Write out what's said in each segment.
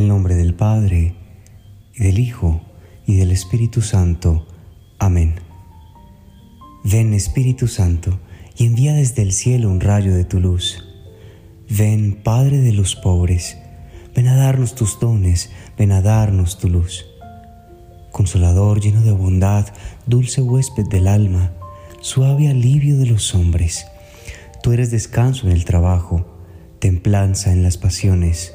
el nombre del Padre, y del Hijo, y del Espíritu Santo. Amén. Ven Espíritu Santo, y envía desde el cielo un rayo de tu luz. Ven Padre de los pobres, ven a darnos tus dones, ven a darnos tu luz. Consolador lleno de bondad, dulce huésped del alma, suave alivio de los hombres. Tú eres descanso en el trabajo, templanza en las pasiones,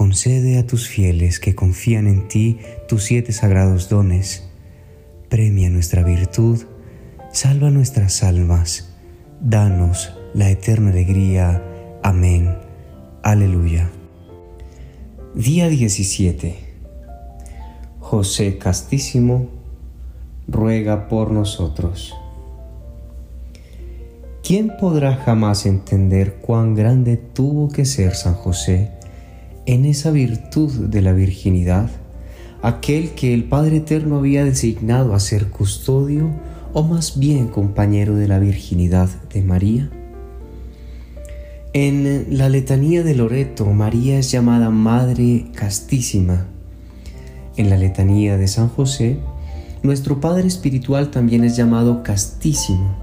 Concede a tus fieles que confían en ti tus siete sagrados dones. Premia nuestra virtud, salva nuestras almas, danos la eterna alegría. Amén. Aleluya. Día 17. José Castísimo, ruega por nosotros. ¿Quién podrá jamás entender cuán grande tuvo que ser San José? En esa virtud de la virginidad, aquel que el Padre Eterno había designado a ser custodio o más bien compañero de la virginidad de María? En la letanía de Loreto, María es llamada Madre Castísima. En la letanía de San José, nuestro Padre Espiritual también es llamado Castísimo.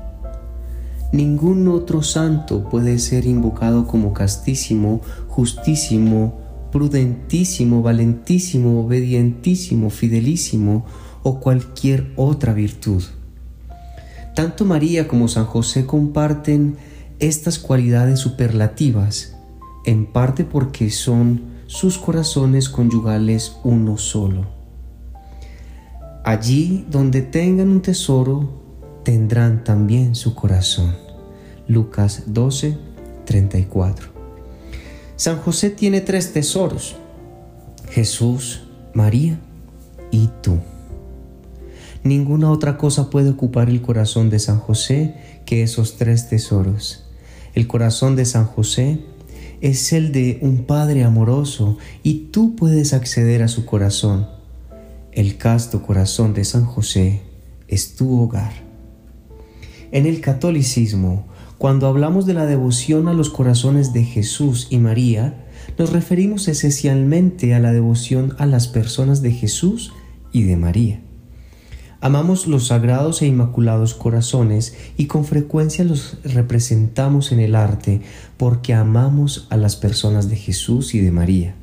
Ningún otro santo puede ser invocado como castísimo, justísimo, prudentísimo, valentísimo, obedientísimo, fidelísimo o cualquier otra virtud. Tanto María como San José comparten estas cualidades superlativas, en parte porque son sus corazones conyugales uno solo. Allí donde tengan un tesoro, tendrán también su corazón. Lucas 12, 34. San José tiene tres tesoros, Jesús, María y tú. Ninguna otra cosa puede ocupar el corazón de San José que esos tres tesoros. El corazón de San José es el de un Padre amoroso y tú puedes acceder a su corazón. El casto corazón de San José es tu hogar. En el catolicismo, cuando hablamos de la devoción a los corazones de Jesús y María, nos referimos esencialmente a la devoción a las personas de Jesús y de María. Amamos los sagrados e inmaculados corazones y con frecuencia los representamos en el arte porque amamos a las personas de Jesús y de María.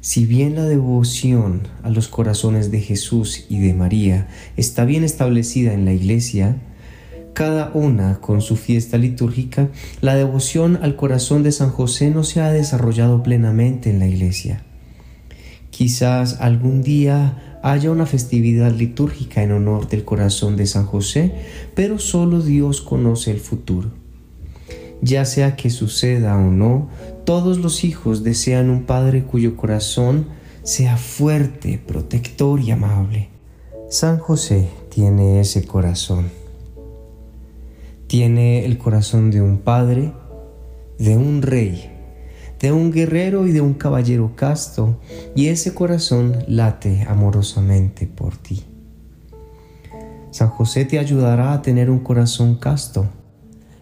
Si bien la devoción a los corazones de Jesús y de María está bien establecida en la Iglesia, cada una con su fiesta litúrgica, la devoción al corazón de San José no se ha desarrollado plenamente en la iglesia. Quizás algún día haya una festividad litúrgica en honor del corazón de San José, pero solo Dios conoce el futuro. Ya sea que suceda o no, todos los hijos desean un Padre cuyo corazón sea fuerte, protector y amable. San José tiene ese corazón. Tiene el corazón de un padre, de un rey, de un guerrero y de un caballero casto, y ese corazón late amorosamente por ti. San José te ayudará a tener un corazón casto.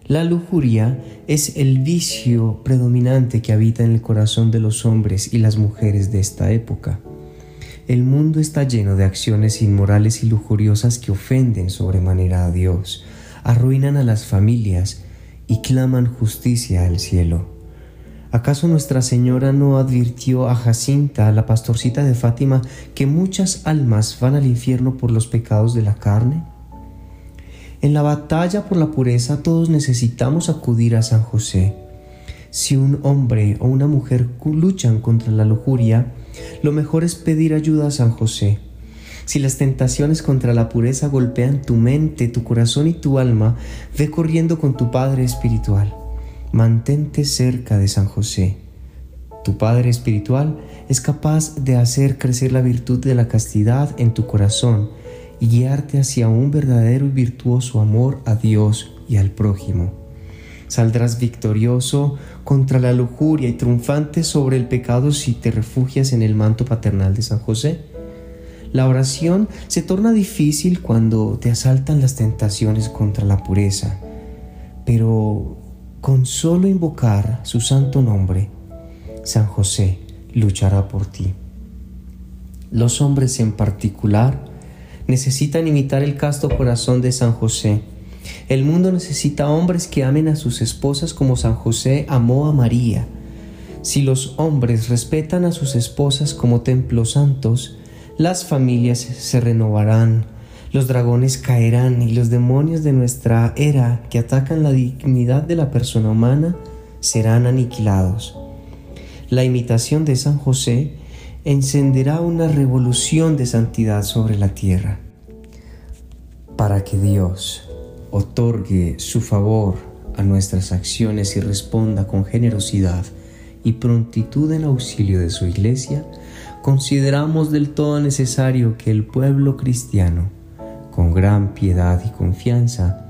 La lujuria es el vicio predominante que habita en el corazón de los hombres y las mujeres de esta época. El mundo está lleno de acciones inmorales y lujuriosas que ofenden sobremanera a Dios, arruinan a las familias y claman justicia al cielo. ¿Acaso Nuestra Señora no advirtió a Jacinta, la pastorcita de Fátima, que muchas almas van al infierno por los pecados de la carne? En la batalla por la pureza todos necesitamos acudir a San José. Si un hombre o una mujer luchan contra la lujuria, lo mejor es pedir ayuda a San José. Si las tentaciones contra la pureza golpean tu mente, tu corazón y tu alma, ve corriendo con tu Padre Espiritual. Mantente cerca de San José. tu Padre Espiritual, es capaz de hacer crecer la virtud de la castidad en tu corazón y guiarte hacia un verdadero y virtuoso amor a Dios y al prójimo. Saldrás victorioso contra la lujuria y triunfante sobre el pecado si te refugias en el manto paternal de San José. La oración se torna difícil cuando te asaltan las tentaciones contra la pureza, pero con solo invocar su santo nombre, San José luchará por ti. Los hombres en particular necesitan imitar el casto corazón de San José. El mundo necesita hombres que amen a sus esposas como San José amó a María. Si los hombres respetan a sus esposas como templos santos, las familias se renovarán, los dragones caerán y los demonios de nuestra era que atacan la dignidad de la persona humana serán aniquilados. La imitación de San José encenderá una revolución de santidad sobre la tierra. Para que Dios otorgue su favor a nuestras acciones y responda con generosidad y prontitud en auxilio de su iglesia, consideramos del todo necesario que el pueblo cristiano, con gran piedad y confianza,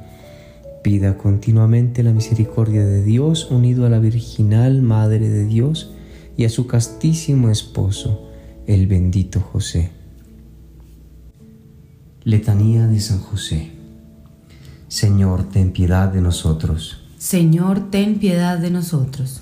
pida continuamente la misericordia de Dios unido a la virginal Madre de Dios y a su castísimo esposo, el bendito José. Letanía de San José. Señor, ten piedad de nosotros. Señor, ten piedad de nosotros.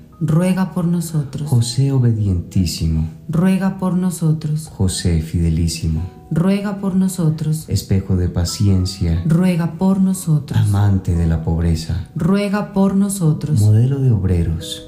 ruega por nosotros. José obedientísimo, ruega por nosotros. José fidelísimo, ruega por nosotros. Espejo de paciencia, ruega por nosotros. Amante de la pobreza, ruega por nosotros. Modelo de obreros,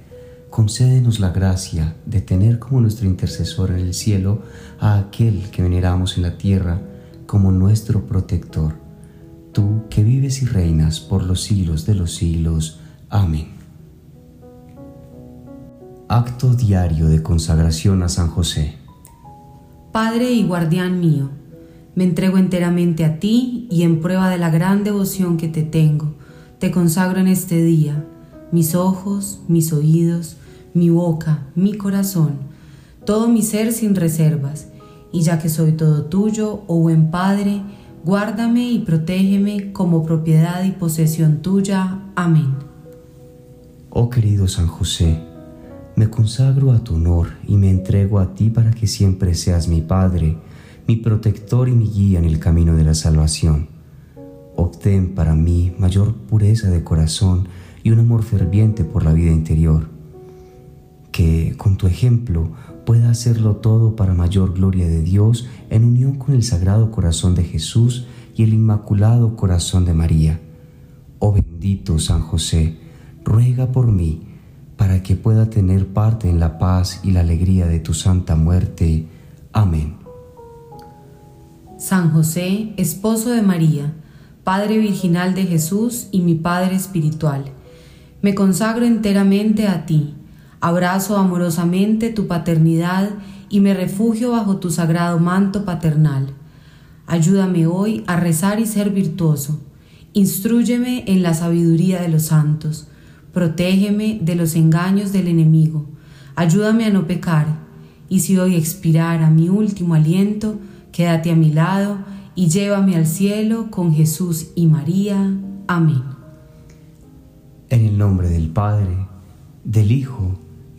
concédenos la gracia de tener como nuestro intercesor en el cielo a aquel que veneramos en la tierra como nuestro protector. Tú que vives y reinas por los siglos de los siglos. Amén. Acto diario de consagración a San José. Padre y guardián mío, me entrego enteramente a ti y en prueba de la gran devoción que te tengo, te consagro en este día mis ojos, mis oídos, mi boca, mi corazón, todo mi ser sin reservas, y ya que soy todo tuyo, oh buen Padre, guárdame y protégeme como propiedad y posesión tuya. Amén. Oh querido San José, me consagro a tu honor y me entrego a ti para que siempre seas mi Padre, mi protector y mi guía en el camino de la salvación. Obtén para mí mayor pureza de corazón y un amor ferviente por la vida interior. Que con tu ejemplo pueda hacerlo todo para mayor gloria de Dios en unión con el Sagrado Corazón de Jesús y el Inmaculado Corazón de María. Oh bendito San José, ruega por mí para que pueda tener parte en la paz y la alegría de tu santa muerte. Amén. San José, esposo de María, Padre virginal de Jesús y mi Padre espiritual, me consagro enteramente a ti, abrazo amorosamente tu paternidad y me refugio bajo tu sagrado manto paternal. Ayúdame hoy a rezar y ser virtuoso. Instrúyeme en la sabiduría de los santos protégeme de los engaños del enemigo, ayúdame a no pecar, y si hoy expirara mi último aliento, quédate a mi lado y llévame al cielo con Jesús y María. Amén. En el nombre del Padre, del Hijo